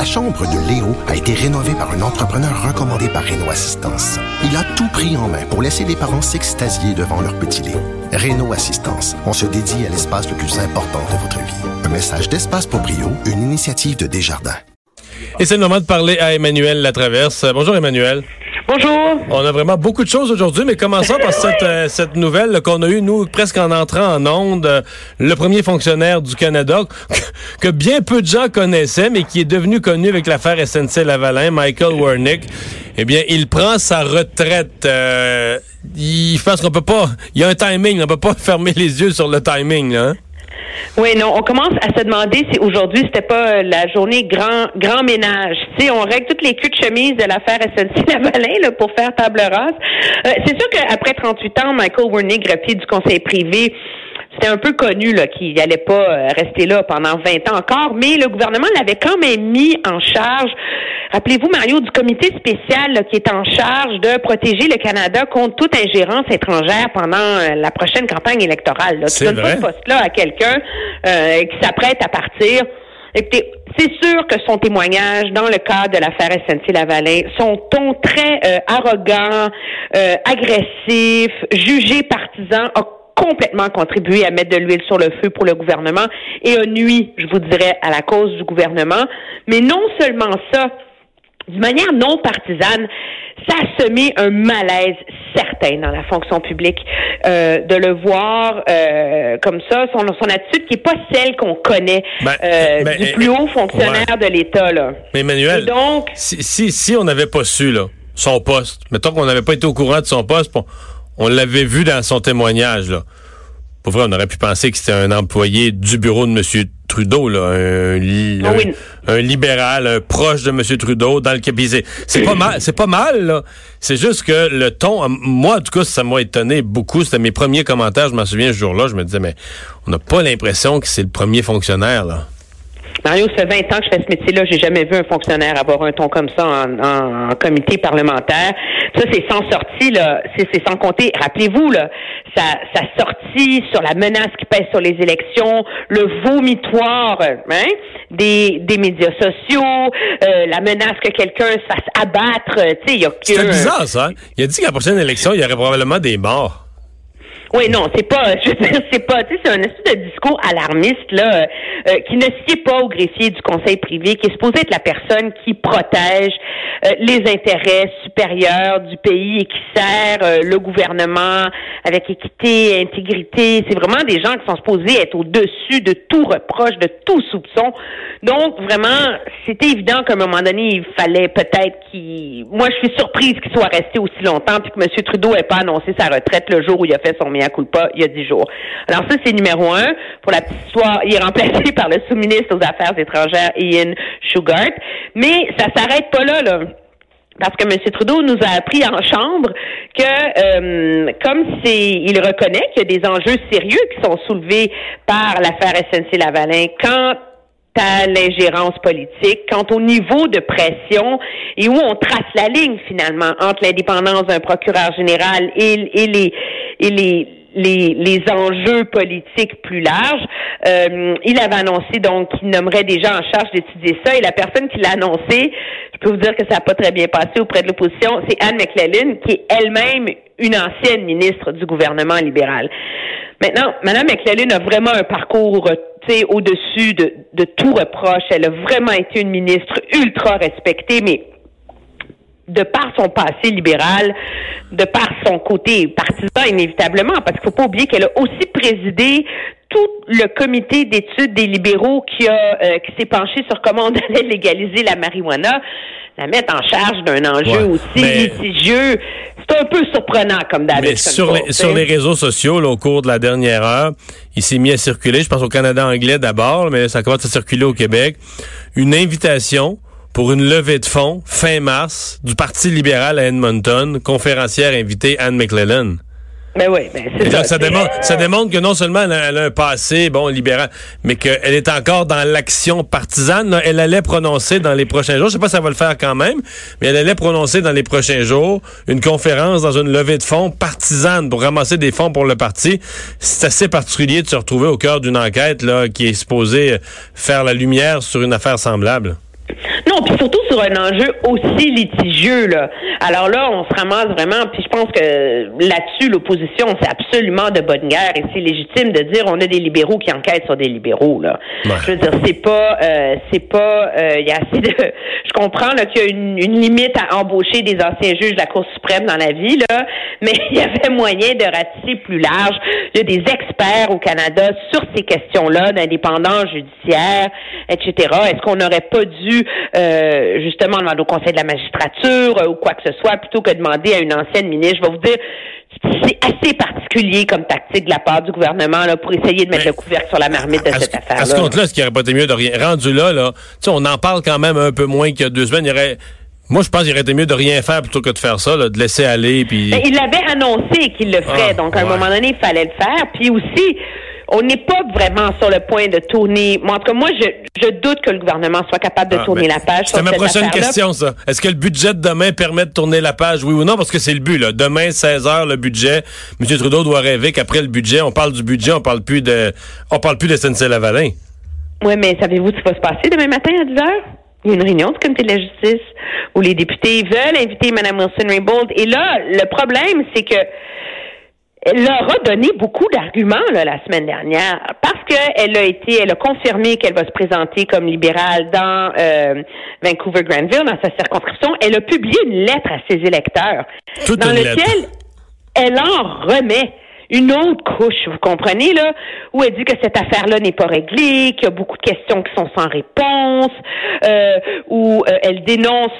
La chambre de Léo a été rénovée par un entrepreneur recommandé par Renault Assistance. Il a tout pris en main pour laisser les parents s'extasier devant leur petit Léo. Renault Assistance, on se dédie à l'espace le plus important de votre vie. Un message d'Espace pour Brio, une initiative de Desjardins. Et c'est le moment de parler à Emmanuel Latraverse. Bonjour Emmanuel. Bonjour. On a vraiment beaucoup de choses aujourd'hui, mais commençons par cette, euh, cette nouvelle qu'on a eue, nous, presque en entrant en onde, euh, le premier fonctionnaire du Canada, que, bien peu de gens connaissaient, mais qui est devenu connu avec l'affaire SNC-Lavalin, Michael Wernick. Eh bien, il prend sa retraite. Euh, il pense qu'on peut pas... Il y a un timing, on peut pas fermer les yeux sur le timing, là, hein? Oui, non, on commence à se demander si aujourd'hui c'était pas euh, la journée grand grand ménage. Tu sais, on règle toutes les culs de chemise de l'affaire SNC-Lavalin là, pour faire table rase. Euh, c'est sûr qu'après 38 ans, Michael Wernick, greffier du conseil privé, c'était un peu connu là qu'il n'allait pas euh, rester là pendant 20 ans encore, mais le gouvernement l'avait quand même mis en charge. Rappelez-vous, Mario, du comité spécial qui est en charge de protéger le Canada contre toute ingérence étrangère pendant euh, la prochaine campagne électorale. Là. Tu donnes pas ce poste-là à quelqu'un euh, qui s'apprête à partir. Écoutez, c'est sûr que son témoignage dans le cadre de l'affaire SNC-Lavalin, son ton très arrogant, agressif, jugé partisan, a complètement contribué à mettre de l'huile sur le feu pour le gouvernement et a nuit, je vous dirais, à la cause du gouvernement. Mais non seulement ça, d'une manière non partisane, ça a semé un malaise certain dans la fonction publique euh, de le voir euh, comme ça, son, son attitude qui est pas celle qu'on connaît ben, euh, ben, du plus haut fonctionnaire de l'État là. Mais Emmanuel, donc si si, si on n'avait pas su là son poste, mettons qu'on n'avait pas été au courant de son poste, on l'avait vu dans son témoignage, là. Pour vrai, on aurait pu penser que c'était un employé du bureau de M. Trudeau, là, un, ah un, libéral proche de M. Trudeau dans le cabinet. C'est pas mal, c'est pas mal, là. C'est juste que le ton, moi, en tout cas, ça m'a étonné beaucoup. C'était mes premiers commentaires, je m'en souviens ce jour-là. Je me disais, mais on n'a pas l'impression que c'est le premier fonctionnaire, là. Mario, ça fait 20 ans que je fais ce métier-là. J'ai jamais vu un fonctionnaire avoir un ton comme ça en, comité parlementaire. Ça, c'est sans sortie, là. C'est, sans compter. Rappelez-vous, là, sa, sa sortie sur la menace qui pèse sur les élections, le vomitoire, hein, des, des médias sociaux, euh, la menace que quelqu'un se fasse abattre. Tu sais, il y a C'est bizarre, ça. Hein? Il a dit qu'à la prochaine élection, il y aurait probablement des morts. Oui, non, c'est pas, je veux dire, c'est pas, tu sais, c'est un espèce de discours alarmiste là, euh, qui ne sied pas au greffier du conseil privé, qui est supposé être la personne qui protège euh, les intérêts supérieurs du pays et qui sert euh, le gouvernement avec équité, intégrité. C'est vraiment des gens qui sont supposés être au-dessus de tout reproche, de tout soupçon. Donc, vraiment, c'était évident qu'à un moment donné, il fallait peut-être qu'il. Moi, je suis surprise qu'il soit resté aussi longtemps, puis que M. Trudeau ait pas annoncé sa retraite le jour où il a fait son coup pas il y a dix jours. Alors ça, c'est numéro un. Pour la petite histoire, il est remplacé par le sous-ministre aux Affaires étrangères, Ian Shugart. Mais ça s'arrête pas là, là parce que M. Trudeau nous a appris en chambre que euh, comme c'est il reconnaît qu'il y a des enjeux sérieux qui sont soulevés par l'affaire SNC-Lavalin quand à l'ingérence politique, quant au niveau de pression et où on trace la ligne finalement entre l'indépendance d'un procureur général et les et les les, les enjeux politiques plus larges. Euh, il avait annoncé donc qu'il nommerait des gens en charge d'étudier ça et la personne qui l'a annoncé, je peux vous dire que ça n'a pas très bien passé auprès de l'opposition, c'est Anne McClellan qui est elle-même une ancienne ministre du gouvernement libéral. Maintenant, Mme McClellan a vraiment un parcours au-dessus de, de tout reproche. Elle a vraiment été une ministre ultra respectée, mais de par son passé libéral, de par son côté partisan inévitablement, parce qu'il faut pas oublier qu'elle a aussi présidé tout le comité d'études des libéraux qui a euh, qui s'est penché sur comment on allait légaliser la marijuana, la mettre en charge d'un enjeu aussi litigieux. C'est un peu surprenant comme David. Mais sur les, sur les réseaux sociaux, au cours de la dernière heure, il s'est mis à circuler, je pense au Canada anglais d'abord, mais ça commence à circuler au Québec, une invitation pour une levée de fonds fin mars du Parti libéral à Edmonton, conférencière invitée Anne McClellan. Ben oui, ben c'est ça. Ça démontre, ça démontre, que non seulement elle a, un passé, bon, libéral, mais qu'elle est encore dans l'action partisane. Elle allait prononcer dans les prochains jours, je sais pas si ça va le faire quand même, mais elle allait prononcer dans les prochains jours une conférence dans une levée de fonds partisane pour ramasser des fonds pour le parti. C'est assez particulier de se retrouver au cœur d'une enquête là qui est supposée faire la lumière sur une affaire semblable. Non, puis surtout sur un enjeu aussi litigieux. Là. Alors là, on se ramasse vraiment, puis je pense que là-dessus, l'opposition, c'est absolument de bonne guerre et c'est légitime de dire on a des libéraux qui enquêtent sur des libéraux. Là. Je veux dire, c'est pas, euh, c'est pas, euh, il y a assez de, je comprends là qu'il y a une, une, limite à embaucher des anciens juges de la Cour suprême dans la vie là, mais il y avait moyen de ratisser plus large. Il y a des experts au Canada sur ces questions-là d'indépendance judiciaire, etc. Est-ce qu'on n'aurait pas dû euh, justement demander au Conseil de la magistrature euh, ou quoi que ce soit plutôt que demander à une ancienne ministre? Je vais vous dire, c'est assez particulier comme tactique de la part du gouvernement là, pour essayer de mettre le couvercle sur la marmite de cette affaire-là. À ce compte-là, ce qui aurait pas été mieux de rien? Rendu là, là, on en parle quand même un peu moins qu'il y a deux semaines. Il y aurait moi, je pense qu'il aurait été mieux de rien faire plutôt que de faire ça, de laisser aller. Puis... Ben, il avait annoncé qu'il le ferait, ah, donc à un moment donné, il fallait le faire. Puis aussi, on n'est pas vraiment sur le point de tourner. Moi, en tout cas, moi, je, doute que le gouvernement soit capable de ah, tourner la page. C'est ma prochaine question, ça. Est-ce que le budget de demain permet de tourner la page, oui ou non? Parce que c'est le but, là. Demain, 16 heures, le budget. M. Trudeau doit rêver qu'après le budget, on parle du budget, on parle plus de, on parle plus de SNC-Lavalin. Oui, mais savez-vous ce qui va se passer demain matin à 10 heures? Il y a une réunion du comité de la justice où les députés veulent inviter Mme Wilson-Raybould. Et là, le problème, c'est que elle leur a donné beaucoup d'arguments la semaine dernière parce qu'elle a été, elle a confirmé qu'elle va se présenter comme libérale dans euh, Vancouver Granville, dans sa circonscription. Elle a publié une lettre à ses électeurs dans laquelle elle en remet une autre couche, vous comprenez, là, où elle dit que cette affaire-là n'est pas réglée, qu'il y a beaucoup de questions qui sont sans réponse, euh, où euh, elle dénonce,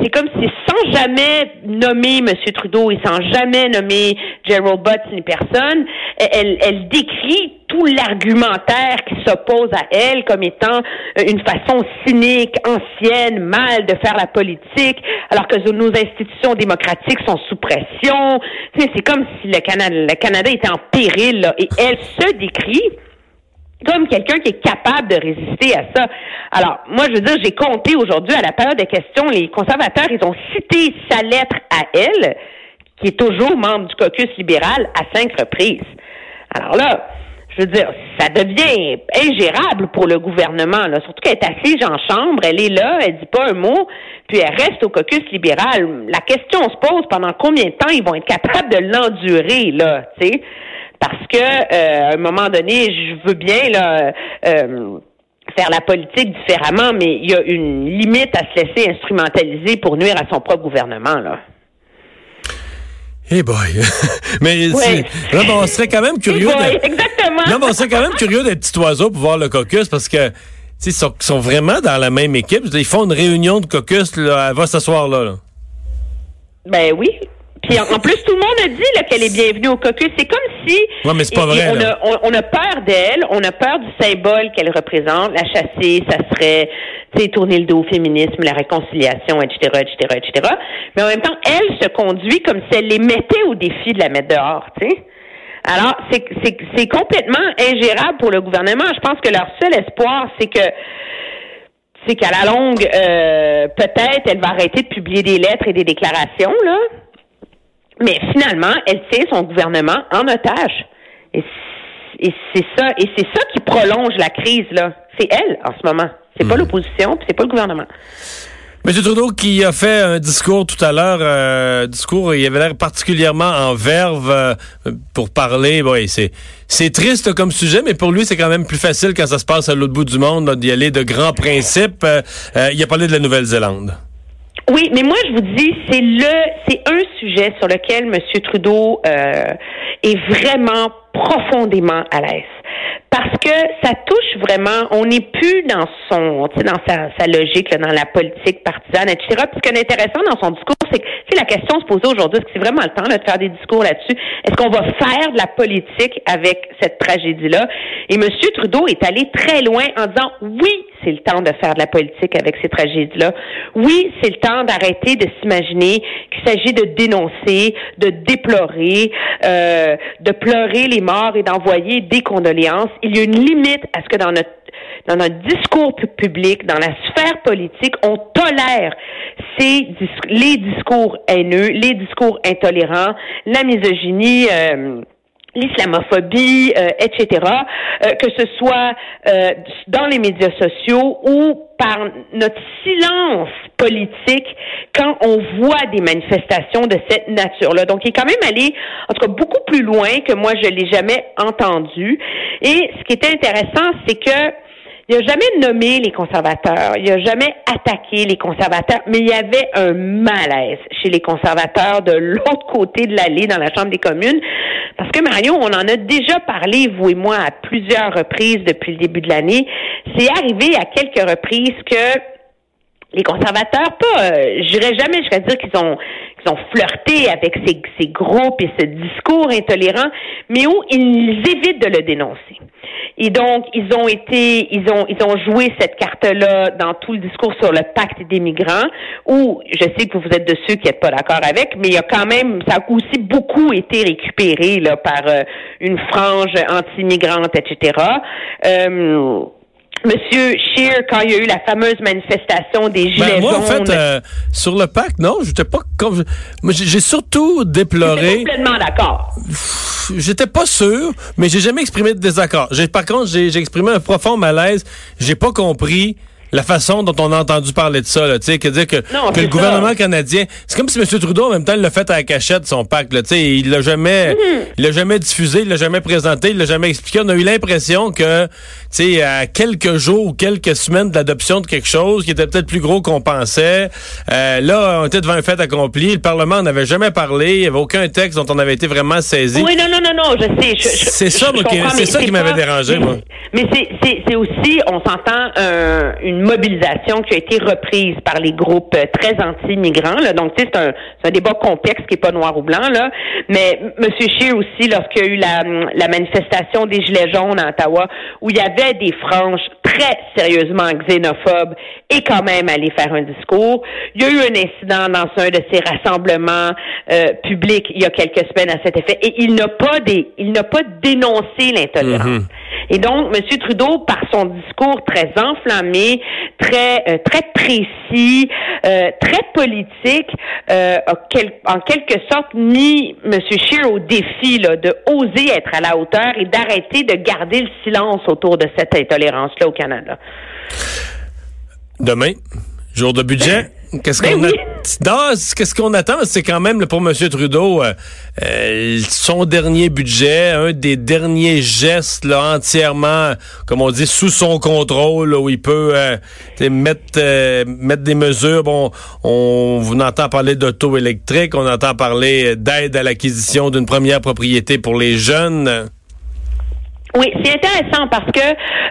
c'est comme si sans jamais nommer M. Trudeau et sans jamais nommer Gerald Butts ni personne, elle, elle décrit tout l'argumentaire qui s'oppose à elle comme étant euh, une façon cynique, ancienne, mal de faire la politique, alors que nos institutions démocratiques sont sous pression. C'est comme si le Canada, le Canada était en péril, là, et elle se décrit comme quelqu'un qui est capable de résister à ça. Alors, moi, je veux dire, j'ai compté aujourd'hui à la période des questions, les conservateurs, ils ont cité sa lettre à elle, qui est toujours membre du caucus libéral, à cinq reprises. Alors là, je veux dire, ça devient ingérable pour le gouvernement, là. surtout qu'elle est assise en chambre, elle est là, elle dit pas un mot, puis elle reste au caucus libéral. La question se pose pendant combien de temps ils vont être capables de l'endurer, là, tu sais, parce que euh, à un moment donné, je veux bien là. Euh, faire la politique différemment, mais il y a une limite à se laisser instrumentaliser pour nuire à son propre gouvernement, là. Eh boy. mais là, on serait quand même curieux. exactement. Là, on serait quand même curieux des petits oiseaux pour voir le caucus parce que ils sont, sont, vraiment dans la même équipe. Ils font une réunion de caucus, là, elle va s'asseoir là, là. Ben oui, puis en, plus, tout le monde a dit qu'elle est bienvenue au caucus. C'est comme si mais c'est pas vrai, on, a, on, a, peur d'elle, on a peur du symbole qu'elle représente. La chasser, ça serait tourner le dos au féminisme, la réconciliation, etc., etc., etc. Mais en même temps, elle se conduit comme si elle les mettait au défi de la mettre dehors, tu sais. Alors, c'est complètement ingérable pour le gouvernement. Je pense que leur seul espoir, c'est que c'est qu'à la longue, euh, peut-être, elle va arrêter de publier des lettres et des déclarations, là. Mais finalement, elle tient son gouvernement en otage. Et c'est ça, et c'est ça qui prolonge la crise là. C'est elle en ce moment. C'est pas hmm. l'opposition, c'est pas le gouvernement. M. Trudeau qui a fait un discours tout à l'heure, euh, discours, il avait l'air particulièrement en verve euh, pour parler. Oui, c'est c'est triste comme sujet, mais pour lui c'est quand même plus facile quand ça se passe à l'autre bout du monde d'y aller de grands principes. Euh, il a parlé de la Nouvelle-Zélande. Oui, mais moi je vous dis, c'est le, c'est un sujet sur lequel M. Trudeau euh, est vraiment profondément à l'aise parce que ça touche vraiment, on n'est plus dans son, dans sa, logique, dans la politique partisane, etc. Puis ce qui est intéressant dans son discours, c'est que la question se posait aujourd'hui, est-ce que c'est vraiment le temps de faire des discours là-dessus? Est-ce qu'on va faire de la politique avec cette tragédie-là? Et M. Trudeau est allé très loin en disant oui, c'est le temps de faire de la politique avec ces tragédies-là. Oui, c'est le temps d'arrêter de s'imaginer qu'il s'agit de dénoncer, de déplorer, euh, de pleurer les morts et d'envoyer des condoléances il y a une limite à ce que dans notre dans notre discours public, dans la sphère politique, on tolère ces les discours haineux, les discours intolérants, la misogynie. Euh, l'islamophobie, euh, etc., euh, que ce soit euh, dans les médias sociaux ou par notre silence politique quand on voit des manifestations de cette nature-là. Donc, il est quand même allé, en tout cas, beaucoup plus loin que moi, je l'ai jamais entendu. Et ce qui était intéressant, c'est que il n'a jamais nommé les conservateurs, il n'a jamais attaqué les conservateurs, mais il y avait un malaise chez les conservateurs de l'autre côté de l'allée dans la Chambre des communes. Parce que Mario, on en a déjà parlé, vous et moi, à plusieurs reprises depuis le début de l'année. C'est arrivé à quelques reprises que les conservateurs, pas, euh, j'irais jamais dire qu'ils ont qu'ils ont flirté avec ces, ces groupes et ce discours intolérant, mais où ils évitent de le dénoncer. Et donc, ils ont été, ils ont, ils ont joué cette carte-là dans tout le discours sur le pacte des migrants, où je sais que vous êtes de ceux qui n'êtes pas d'accord avec, mais il y a quand même, ça a aussi beaucoup été récupéré là par euh, une frange anti-migrante, etc. Monsieur Scheer, quand il y a eu la fameuse manifestation des Gilets ben, moi, jaunes. en fait, euh, sur le pacte, non, j'étais pas comme. J'ai surtout déploré. complètement d'accord. J'étais pas sûr, mais j'ai jamais exprimé de désaccord. Par contre, j'ai exprimé un profond malaise. J'ai pas compris la façon dont on a entendu parler de ça, tu sais, que dire que, que le gouvernement canadien, c'est comme si M. Trudeau en même temps l'a fait à la cachette son pacte, tu sais, il l'a jamais, mm-hmm. il l'a jamais diffusé, il l'a jamais présenté, il l'a jamais expliqué. On a eu l'impression que, tu sais, à quelques jours ou quelques semaines d'adoption de quelque chose qui était peut-être plus gros qu'on pensait, euh, là, on était devant un fait accompli. Le Parlement n'avait jamais parlé, il n'y avait aucun texte dont on avait été vraiment saisi. Oui, non, non, non, non, je sais. C'est ça, c'est ça qui m'avait dérangé, mais, moi. Mais c'est aussi, on s'entend euh, une mobilisation qui a été reprise par les groupes euh, très anti-migrants. Donc, tu sais, c'est un, un, débat complexe qui est pas noir ou blanc, là. Mais M. Scheer aussi, lorsqu'il y a eu la, la manifestation des Gilets jaunes à Ottawa, où il y avait des franges très sérieusement xénophobes et quand même aller faire un discours. Il y a eu un incident dans un de ces rassemblements euh, publics il y a quelques semaines à cet effet et il n'a pas des, il n'a pas dénoncé l'intolérance. Mm-hmm. Et donc, M. Trudeau, par son discours très enflammé, très euh, très précis, euh, très politique, euh, en quelque sorte mis M. Scheer au défi là, de oser être à la hauteur et d'arrêter de garder le silence autour de cette intolérance-là au Canada. Demain, jour de budget? Qu'est-ce ben qu'on qu'est-ce qu'on attend? C'est quand même pour M. Trudeau euh, euh, son dernier budget, un des derniers gestes là entièrement, comme on dit, sous son contrôle, où il peut euh, mettre mettre des mesures. Bon, on, on entend parler d'auto électrique, on entend parler d'aide à l'acquisition d'une première propriété pour les jeunes. Oui, c'est intéressant parce que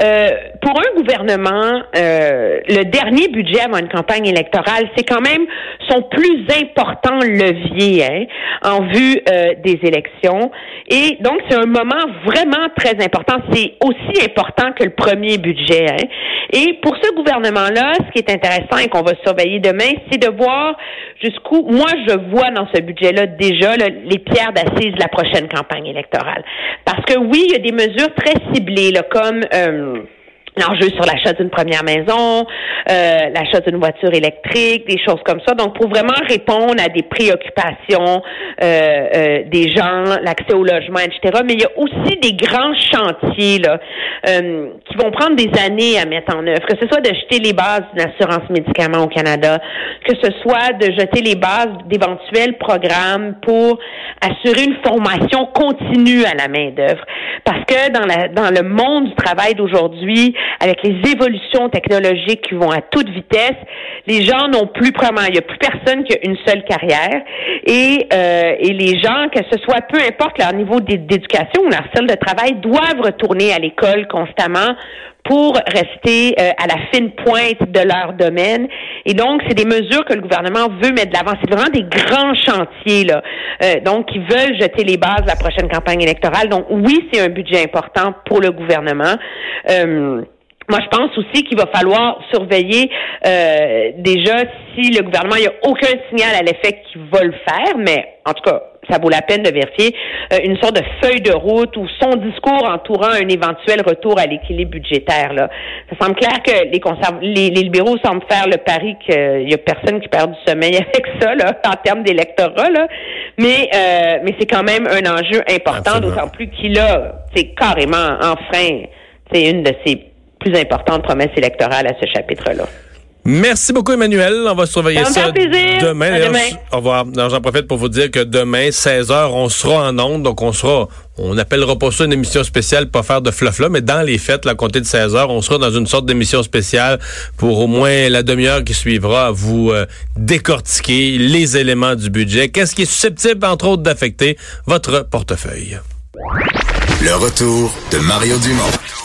euh, pour un gouvernement, euh, le dernier budget avant une campagne électorale, c'est quand même son plus important levier hein, en vue euh, des élections. Et donc, c'est un moment vraiment très important. C'est aussi important que le premier budget. Hein. Et pour ce gouvernement-là, ce qui est intéressant et qu'on va surveiller demain, c'est de voir jusqu'où, moi, je vois dans ce budget-là déjà les pierres d'assises de la prochaine campagne électorale. Parce que oui, il y a des mesures très ciblés, là, comme euh, l'enjeu sur l'achat d'une première maison, euh, l'achat d'une voiture électrique, des choses comme ça. Donc, pour vraiment répondre à des préoccupations euh, euh, des gens, l'accès au logement, etc. Mais il y a aussi des grands chantiers là, euh, qui vont prendre des années à mettre en œuvre, que ce soit de jeter les bases d'une assurance médicaments au Canada, que ce soit de jeter les bases d'éventuels programmes pour assurer une formation continue à la main-d'œuvre. Parce que dans, la, dans le monde du travail d'aujourd'hui, avec les évolutions technologiques qui vont à toute vitesse, les gens n'ont plus vraiment, il n'y a plus personne qui a une seule carrière. Et, euh, et les gens, que ce soit peu importe leur niveau d'éducation ou leur style de travail, doivent retourner à l'école constamment pour rester euh, à la fine pointe de leur domaine. Et donc, c'est des mesures que le gouvernement veut mettre de l'avant. C'est vraiment des grands chantiers, là. Euh, donc, qui veulent jeter les bases de la prochaine campagne électorale. Donc, oui, c'est un budget important pour le gouvernement. Euh, moi, je pense aussi qu'il va falloir surveiller euh, déjà si le gouvernement, il n'y a aucun signal à l'effet qu'il va le faire, mais en tout cas, ça vaut la peine de vérifier euh, une sorte de feuille de route ou son discours entourant un éventuel retour à l'équilibre budgétaire. Là. Ça semble clair que les, les, les libéraux semblent faire le pari qu'il y a personne qui perd du sommeil avec ça là, en termes d'électorat. Là. Mais euh, mais c'est quand même un enjeu important, d'autant plus qu'il a c'est carrément enfreint c'est une de ses plus importantes promesses électorales à ce chapitre-là. Merci beaucoup, Emmanuel. On va surveiller ça, demain. demain. Au revoir. J'en profite pour vous dire que demain, 16h, on sera en onde. Donc, on sera, on n'appellera pas ça une émission spéciale, pas faire de fluff là, mais dans les fêtes, la compter de 16h, on sera dans une sorte d'émission spéciale pour au moins la demi-heure qui suivra à vous euh, décortiquer les éléments du budget. Qu'est-ce qui est susceptible, entre autres, d'affecter votre portefeuille? Le retour de Mario Dumont.